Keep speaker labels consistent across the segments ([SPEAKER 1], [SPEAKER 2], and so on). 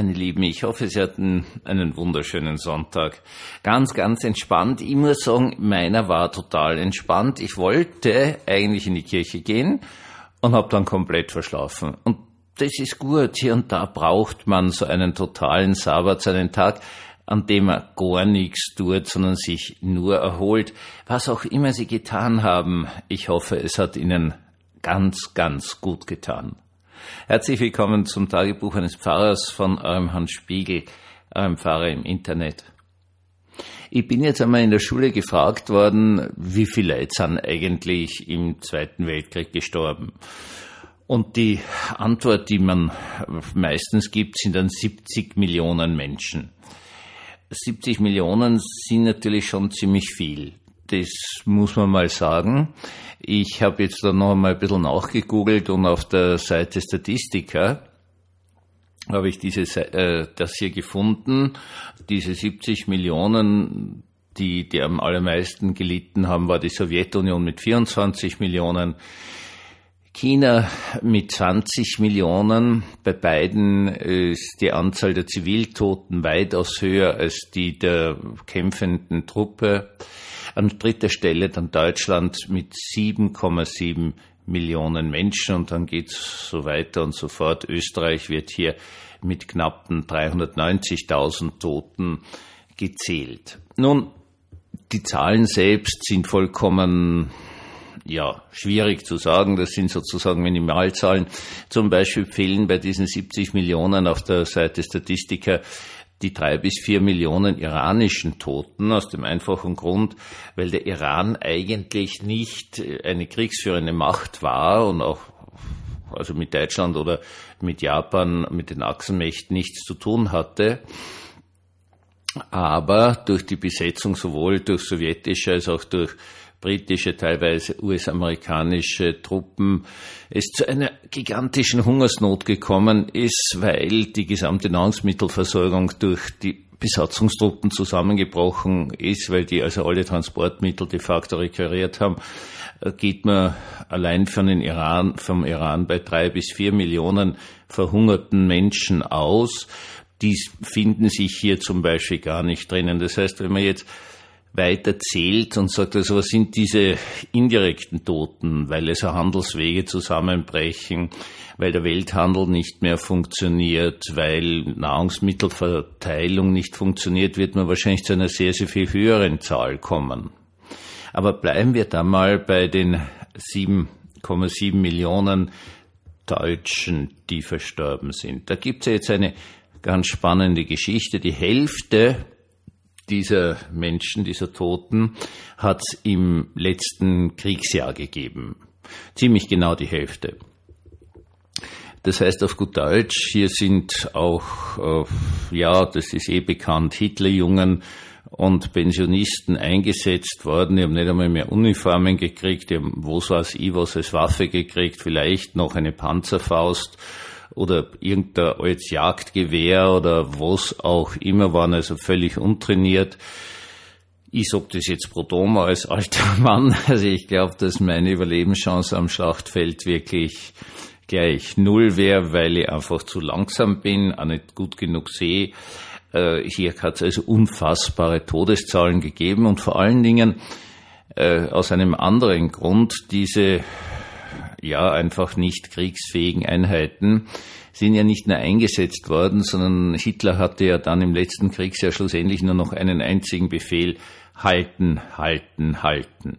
[SPEAKER 1] meine Lieben, ich hoffe, Sie hatten einen wunderschönen Sonntag. Ganz, ganz entspannt. Ich muss sagen, meiner war total entspannt. Ich wollte eigentlich in die Kirche gehen und habe dann komplett verschlafen. Und das ist gut. Hier und da braucht man so einen totalen Sabbat, so einen Tag, an dem man gar nichts tut, sondern sich nur erholt. Was auch immer Sie getan haben, ich hoffe, es hat Ihnen ganz, ganz gut getan. Herzlich willkommen zum Tagebuch eines Pfarrers von eurem Hans Spiegel, eurem Pfarrer im Internet. Ich bin jetzt einmal in der Schule gefragt worden, wie viele Leute sind eigentlich im Zweiten Weltkrieg gestorben. Und die Antwort, die man meistens gibt, sind dann 70 Millionen Menschen. 70 Millionen sind natürlich schon ziemlich viel. Das muss man mal sagen. Ich habe jetzt da noch einmal ein bisschen nachgegoogelt und auf der Seite Statistiker habe ich diese, äh, das hier gefunden. Diese 70 Millionen, die, die am allermeisten gelitten haben, war die Sowjetunion mit 24 Millionen. China mit 20 Millionen. Bei beiden ist die Anzahl der Ziviltoten weitaus höher als die der kämpfenden Truppe. An dritter Stelle dann Deutschland mit 7,7 Millionen Menschen und dann geht's so weiter und so fort. Österreich wird hier mit knappen 390.000 Toten gezählt. Nun, die Zahlen selbst sind vollkommen ja, schwierig zu sagen. Das sind sozusagen Minimalzahlen. Zum Beispiel fehlen bei diesen 70 Millionen auf der Seite Statistiker die drei bis vier Millionen iranischen Toten aus dem einfachen Grund, weil der Iran eigentlich nicht eine kriegsführende Macht war und auch also mit Deutschland oder mit Japan, mit den Achsenmächten nichts zu tun hatte. Aber durch die Besetzung sowohl durch sowjetische als auch durch britische, teilweise US-amerikanische Truppen es zu einer gigantischen Hungersnot gekommen ist, weil die gesamte Nahrungsmittelversorgung durch die Besatzungstruppen zusammengebrochen ist, weil die also alle Transportmittel de facto requiriert haben, geht man allein von den Iran, vom Iran bei drei bis vier Millionen verhungerten Menschen aus. Die finden sich hier zum Beispiel gar nicht drinnen. Das heißt, wenn man jetzt weiter zählt und sagt, also was sind diese indirekten Toten, weil es Handelswege zusammenbrechen, weil der Welthandel nicht mehr funktioniert, weil Nahrungsmittelverteilung nicht funktioniert, wird man wahrscheinlich zu einer sehr, sehr viel höheren Zahl kommen. Aber bleiben wir da mal bei den 7,7 Millionen Deutschen, die verstorben sind. Da gibt es ja jetzt eine ganz spannende Geschichte. Die Hälfte dieser Menschen, dieser Toten, hat es im letzten Kriegsjahr gegeben. Ziemlich genau die Hälfte. Das heißt auf gut Deutsch, hier sind auch, äh, ja, das ist eh bekannt, Hitlerjungen und Pensionisten eingesetzt worden. Die haben nicht einmal mehr Uniformen gekriegt, die haben was weiß ich was als Waffe gekriegt, vielleicht noch eine Panzerfaust oder irgendein altes Jagdgewehr oder was auch immer, waren also völlig untrainiert. Ich sag das jetzt pro Doma als alter Mann. Also ich glaube, dass meine Überlebenschance am Schlachtfeld wirklich gleich null wäre, weil ich einfach zu langsam bin, auch nicht gut genug sehe. Äh, hier hat es also unfassbare Todeszahlen gegeben und vor allen Dingen äh, aus einem anderen Grund diese ja einfach nicht kriegsfähigen Einheiten sind ja nicht nur eingesetzt worden, sondern Hitler hatte ja dann im letzten Kriegsjahr schlussendlich nur noch einen einzigen Befehl, halten, halten, halten.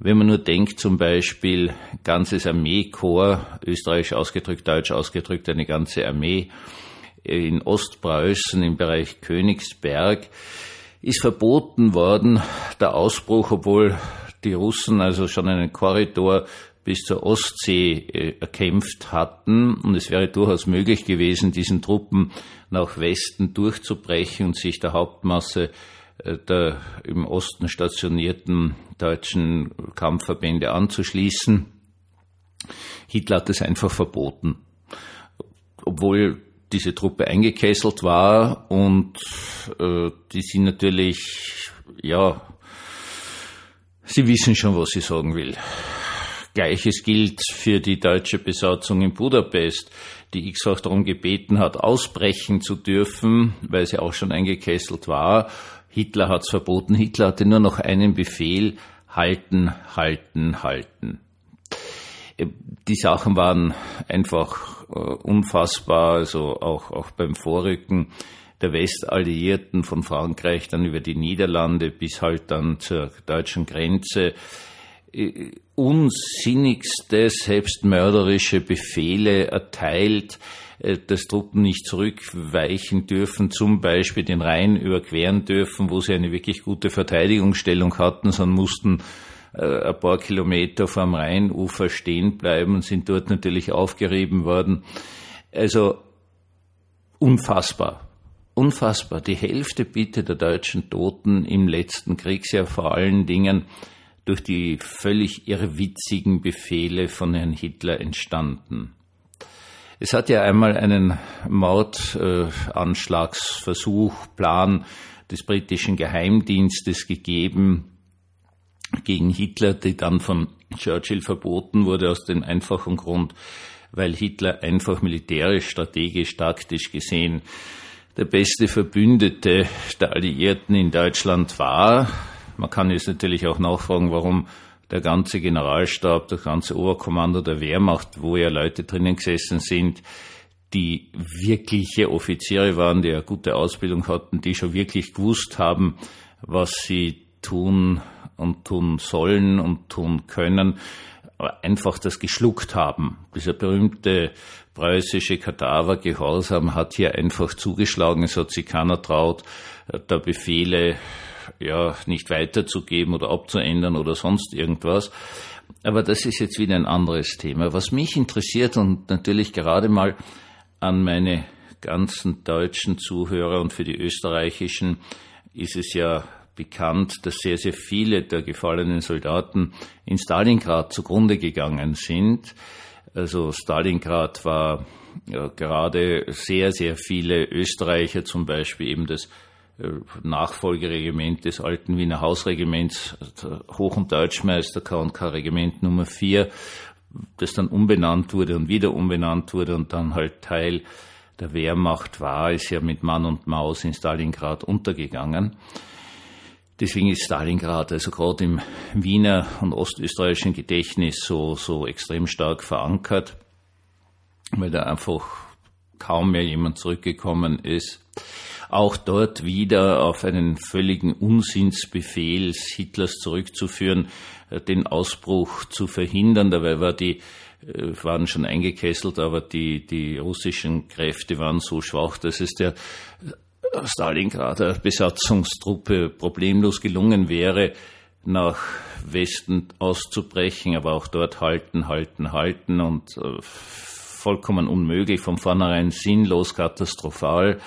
[SPEAKER 1] Wenn man nur denkt, zum Beispiel ganzes Armeekorps, österreichisch ausgedrückt, deutsch ausgedrückt, eine ganze Armee in Ostpreußen im Bereich Königsberg, ist verboten worden, der Ausbruch, obwohl die Russen also schon einen Korridor bis zur Ostsee äh, erkämpft hatten. Und es wäre durchaus möglich gewesen, diesen Truppen nach Westen durchzubrechen und sich der Hauptmasse äh, der im Osten stationierten deutschen Kampfverbände anzuschließen. Hitler hat es einfach verboten. Obwohl diese Truppe eingekesselt war und äh, die sind natürlich, ja, sie wissen schon, was ich sagen will. Gleiches gilt für die deutsche Besatzung in Budapest. die X-Fach darum gebeten hat, ausbrechen zu dürfen, weil sie auch schon eingekesselt war. Hitler hat es verboten. Hitler hatte nur noch einen Befehl, halten, halten, halten. Die Sachen waren einfach äh, unfassbar, also auch, auch beim Vorrücken der Westalliierten von Frankreich dann über die Niederlande bis halt dann zur deutschen Grenze unsinnigste, selbstmörderische Befehle erteilt, äh, dass Truppen nicht zurückweichen dürfen, zum Beispiel den Rhein überqueren dürfen, wo sie eine wirklich gute Verteidigungsstellung hatten, sondern mussten äh, ein paar Kilometer vom Rheinufer stehen bleiben und sind dort natürlich aufgerieben worden. Also unfassbar unfassbar. Die Hälfte bitte der deutschen Toten im letzten Kriegsjahr vor allen Dingen durch die völlig irrwitzigen Befehle von Herrn Hitler entstanden. Es hat ja einmal einen Mordanschlagsversuch, äh, Plan des britischen Geheimdienstes gegeben gegen Hitler, die dann von Churchill verboten wurde aus dem einfachen Grund, weil Hitler einfach militärisch, strategisch, taktisch gesehen der beste Verbündete der Alliierten in Deutschland war. Man kann jetzt natürlich auch nachfragen, warum der ganze Generalstab, das ganze Oberkommando der Wehrmacht, wo ja Leute drinnen gesessen sind, die wirkliche Offiziere waren, die eine gute Ausbildung hatten, die schon wirklich gewusst haben, was sie tun und tun sollen und tun können, einfach das geschluckt haben. Dieser berühmte preußische Kadavergehorsam hat hier einfach zugeschlagen. Es hat sich keiner traut, da Befehle ja nicht weiterzugeben oder abzuändern oder sonst irgendwas. Aber das ist jetzt wieder ein anderes Thema. Was mich interessiert und natürlich gerade mal an meine ganzen deutschen Zuhörer und für die österreichischen ist es ja bekannt, dass sehr, sehr viele der gefallenen Soldaten in Stalingrad zugrunde gegangen sind. Also Stalingrad war ja, gerade sehr, sehr viele Österreicher, zum Beispiel eben das äh, Nachfolgeregiment des alten Wiener Hausregiments, Hoch- und Deutschmeister K&K-Regiment Nummer 4, das dann umbenannt wurde und wieder umbenannt wurde und dann halt Teil der Wehrmacht war, ist ja mit Mann und Maus in Stalingrad untergegangen. Deswegen ist Stalingrad also gerade im Wiener und ostösterreichischen Gedächtnis so, so extrem stark verankert, weil da einfach kaum mehr jemand zurückgekommen ist. Auch dort wieder auf einen völligen Unsinnsbefehl Hitlers zurückzuführen, äh, den Ausbruch zu verhindern. Dabei war die, äh, waren schon eingekesselt, aber die, die russischen Kräfte waren so schwach, dass es der Stalingrader Besatzungstruppe problemlos gelungen wäre, nach Westen auszubrechen, aber auch dort halten, halten, halten und äh, vollkommen unmöglich, von vornherein sinnlos, katastrophal.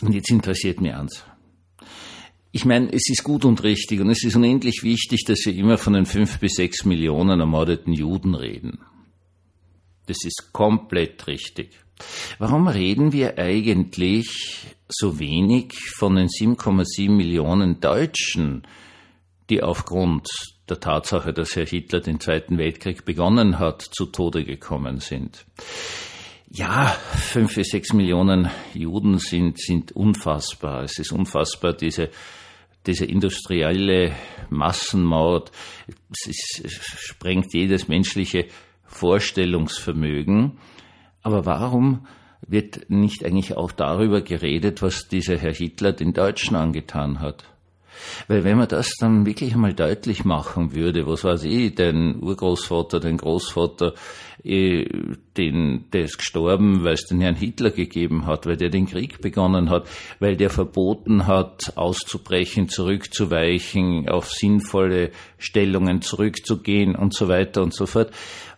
[SPEAKER 1] Und jetzt interessiert mir eins. Ich meine, es ist gut und richtig und es ist unendlich wichtig, dass wir immer von den fünf bis sechs Millionen ermordeten Juden reden. Das ist komplett richtig. Warum reden wir eigentlich so wenig von den 7,7 Millionen Deutschen, die aufgrund der Tatsache, dass Herr Hitler den Zweiten Weltkrieg begonnen hat, zu Tode gekommen sind? Ja, fünf bis sechs Millionen Juden sind, sind unfassbar. Es ist unfassbar, diese, diese industrielle Massenmord. Es, ist, es sprengt jedes menschliche Vorstellungsvermögen. Aber warum wird nicht eigentlich auch darüber geredet, was dieser Herr Hitler den Deutschen angetan hat? Weil wenn man das dann wirklich einmal deutlich machen würde, was weiß ich, den Urgroßvater, den Großvater, eh, den, der ist gestorben, weil es den Herrn Hitler gegeben hat, weil der den Krieg begonnen hat, weil der verboten hat, auszubrechen, zurückzuweichen, auf sinnvolle Stellungen zurückzugehen und so weiter und so fort.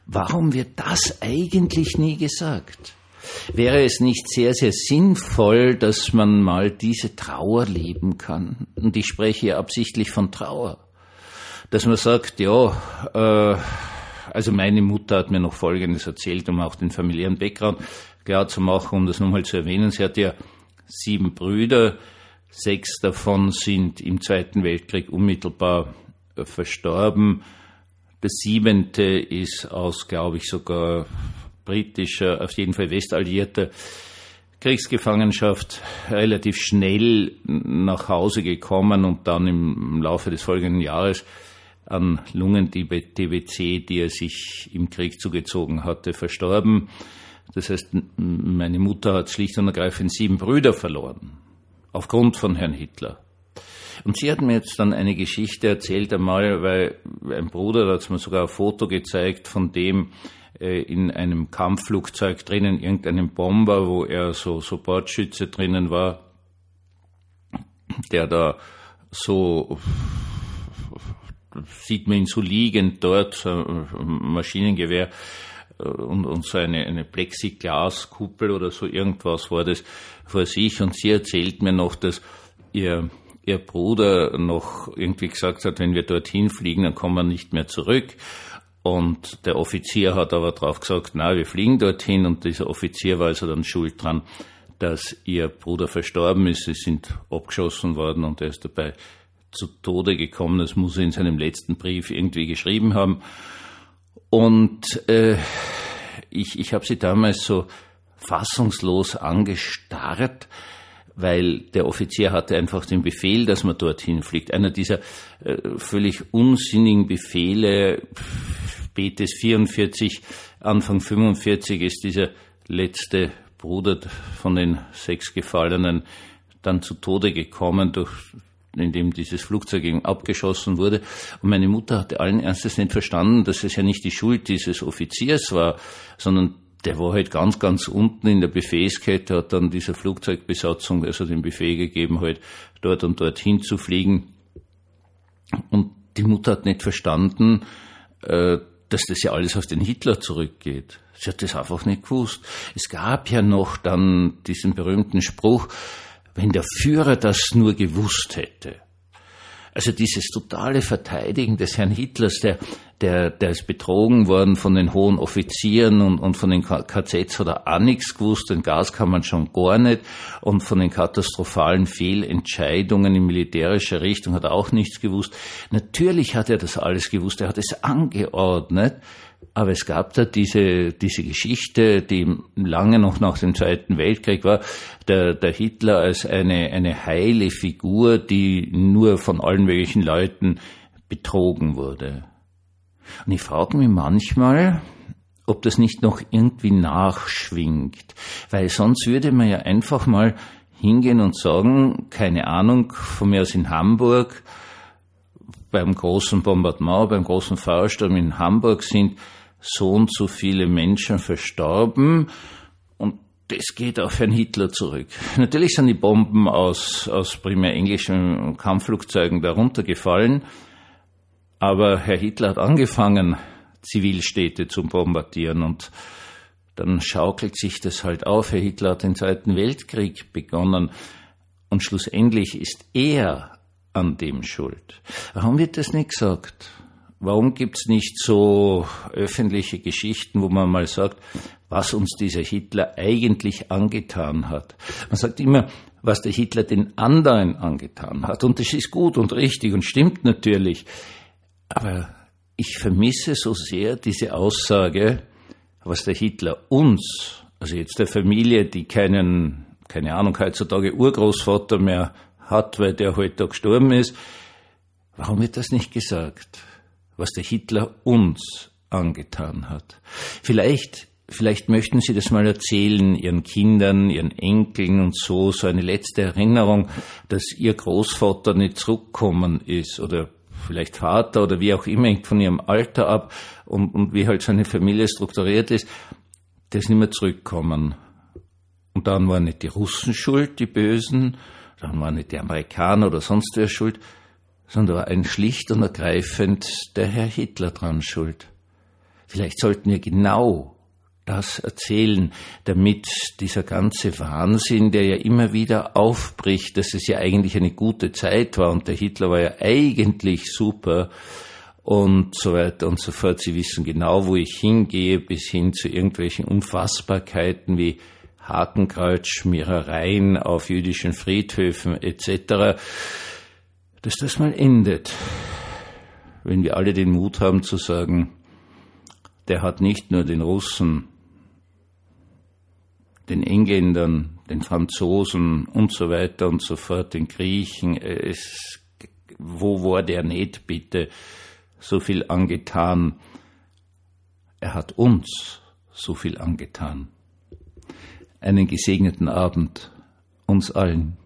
[SPEAKER 1] Warum wird das eigentlich nie gesagt? Wäre es nicht sehr, sehr sinnvoll, dass man mal diese Trauer leben kann? Und ich spreche hier absichtlich von Trauer. Dass man sagt, ja, äh, also meine Mutter hat mir noch Folgendes erzählt, um auch den familiären Background klar zu machen, um das nochmal zu erwähnen. Sie hat ja sieben Brüder, sechs davon sind im Zweiten Weltkrieg unmittelbar verstorben. Der siebente ist aus, glaube ich, sogar britischer, auf jeden Fall westalliierter Kriegsgefangenschaft relativ schnell nach Hause gekommen und dann im Laufe des folgenden Jahres an Lungen-TBC, die er sich im Krieg zugezogen hatte, verstorben. Das heißt, meine Mutter hat schlicht und ergreifend sieben Brüder verloren, aufgrund von Herrn Hitler. Und sie hat mir jetzt dann eine Geschichte erzählt einmal, weil ein Bruder, hat mir sogar ein Foto gezeigt von dem, äh, in einem Kampfflugzeug drinnen, irgendeinem Bomber, wo er so, Bordschütze drinnen war, der da so sieht man ihn so liegend dort, so ein Maschinengewehr äh, und, und so eine, eine Plexiglaskuppel oder so irgendwas war das vor sich. Und sie erzählt mir noch, dass ihr, ihr Bruder noch irgendwie gesagt hat, wenn wir dorthin fliegen, dann kommen wir nicht mehr zurück. Und der Offizier hat aber drauf gesagt, na, wir fliegen dorthin. Und dieser Offizier war also dann schuld dran, dass ihr Bruder verstorben ist. Sie sind abgeschossen worden und er ist dabei zu Tode gekommen. Das muss er in seinem letzten Brief irgendwie geschrieben haben. Und äh, ich, ich habe sie damals so fassungslos angestarrt, weil der Offizier hatte einfach den Befehl, dass man dorthin fliegt. Einer dieser äh, völlig unsinnigen Befehle, spätes 44, Anfang 45 ist dieser letzte Bruder von den sechs Gefallenen dann zu Tode gekommen durch in dem dieses Flugzeug abgeschossen wurde. Und meine Mutter hatte allen Ernstes nicht verstanden, dass es ja nicht die Schuld dieses Offiziers war, sondern der war halt ganz, ganz unten in der Befehlskette, hat dann dieser Flugzeugbesatzung also den Befehl gegeben, halt dort und dorthin zu fliegen. Und die Mutter hat nicht verstanden, äh, dass das ja alles auf den Hitler zurückgeht. Sie hat das einfach nicht gewusst. Es gab ja noch dann diesen berühmten Spruch, wenn der Führer das nur gewusst hätte. Also dieses totale Verteidigen des Herrn Hitlers, der, der, der ist betrogen worden von den hohen Offizieren und, und von den KZs hat er auch nichts gewusst, den Gas kann man schon gar nicht und von den katastrophalen Fehlentscheidungen in militärischer Richtung hat er auch nichts gewusst. Natürlich hat er das alles gewusst, er hat es angeordnet, aber es gab da diese, diese Geschichte, die lange noch nach dem Zweiten Weltkrieg war, der, der Hitler als eine, eine heile Figur, die nur von allen möglichen Leuten betrogen wurde. Und ich frage mich manchmal, ob das nicht noch irgendwie nachschwingt, weil sonst würde man ja einfach mal hingehen und sagen, keine Ahnung, von mir aus in Hamburg, beim großen Bombardement, beim großen Feuersturm in Hamburg sind so und so viele Menschen verstorben und das geht auf Herrn Hitler zurück. Natürlich sind die Bomben aus, aus primär englischen Kampfflugzeugen darunter gefallen, aber Herr Hitler hat angefangen, Zivilstädte zu bombardieren und dann schaukelt sich das halt auf. Herr Hitler hat den Zweiten Weltkrieg begonnen und schlussendlich ist er an dem schuld. Warum wird das nicht gesagt? Warum gibt es nicht so öffentliche Geschichten, wo man mal sagt, was uns dieser Hitler eigentlich angetan hat? Man sagt immer, was der Hitler den anderen angetan hat. Und das ist gut und richtig und stimmt natürlich. Aber ich vermisse so sehr diese Aussage, was der Hitler uns, also jetzt der Familie, die keinen, keine Ahnung, heutzutage Urgroßvater mehr hat, weil der heute gestorben ist, warum wird das nicht gesagt? Was der Hitler uns angetan hat. Vielleicht, vielleicht möchten Sie das mal erzählen, Ihren Kindern, Ihren Enkeln und so, so eine letzte Erinnerung, dass Ihr Großvater nicht zurückkommen ist oder vielleicht Vater oder wie auch immer, hängt von Ihrem Alter ab und, und wie halt so eine Familie strukturiert ist, der ist nicht mehr zurückkommen. Und dann waren nicht die Russen schuld, die Bösen, dann waren nicht die Amerikaner oder sonst wer schuld, sondern war ein schlicht und ergreifend der Herr Hitler dran schuld. Vielleicht sollten wir genau das erzählen, damit dieser ganze Wahnsinn, der ja immer wieder aufbricht, dass es ja eigentlich eine gute Zeit war und der Hitler war ja eigentlich super und so weiter und so fort. Sie wissen genau, wo ich hingehe, bis hin zu irgendwelchen Unfassbarkeiten wie Hakenkreuzschmierereien auf jüdischen Friedhöfen etc dass das mal endet, wenn wir alle den Mut haben zu sagen, der hat nicht nur den Russen den Engländern, den Franzosen und so weiter und so fort, den Griechen. Es, wo war der nicht bitte so viel angetan? Er hat uns so viel angetan. Einen gesegneten Abend uns allen.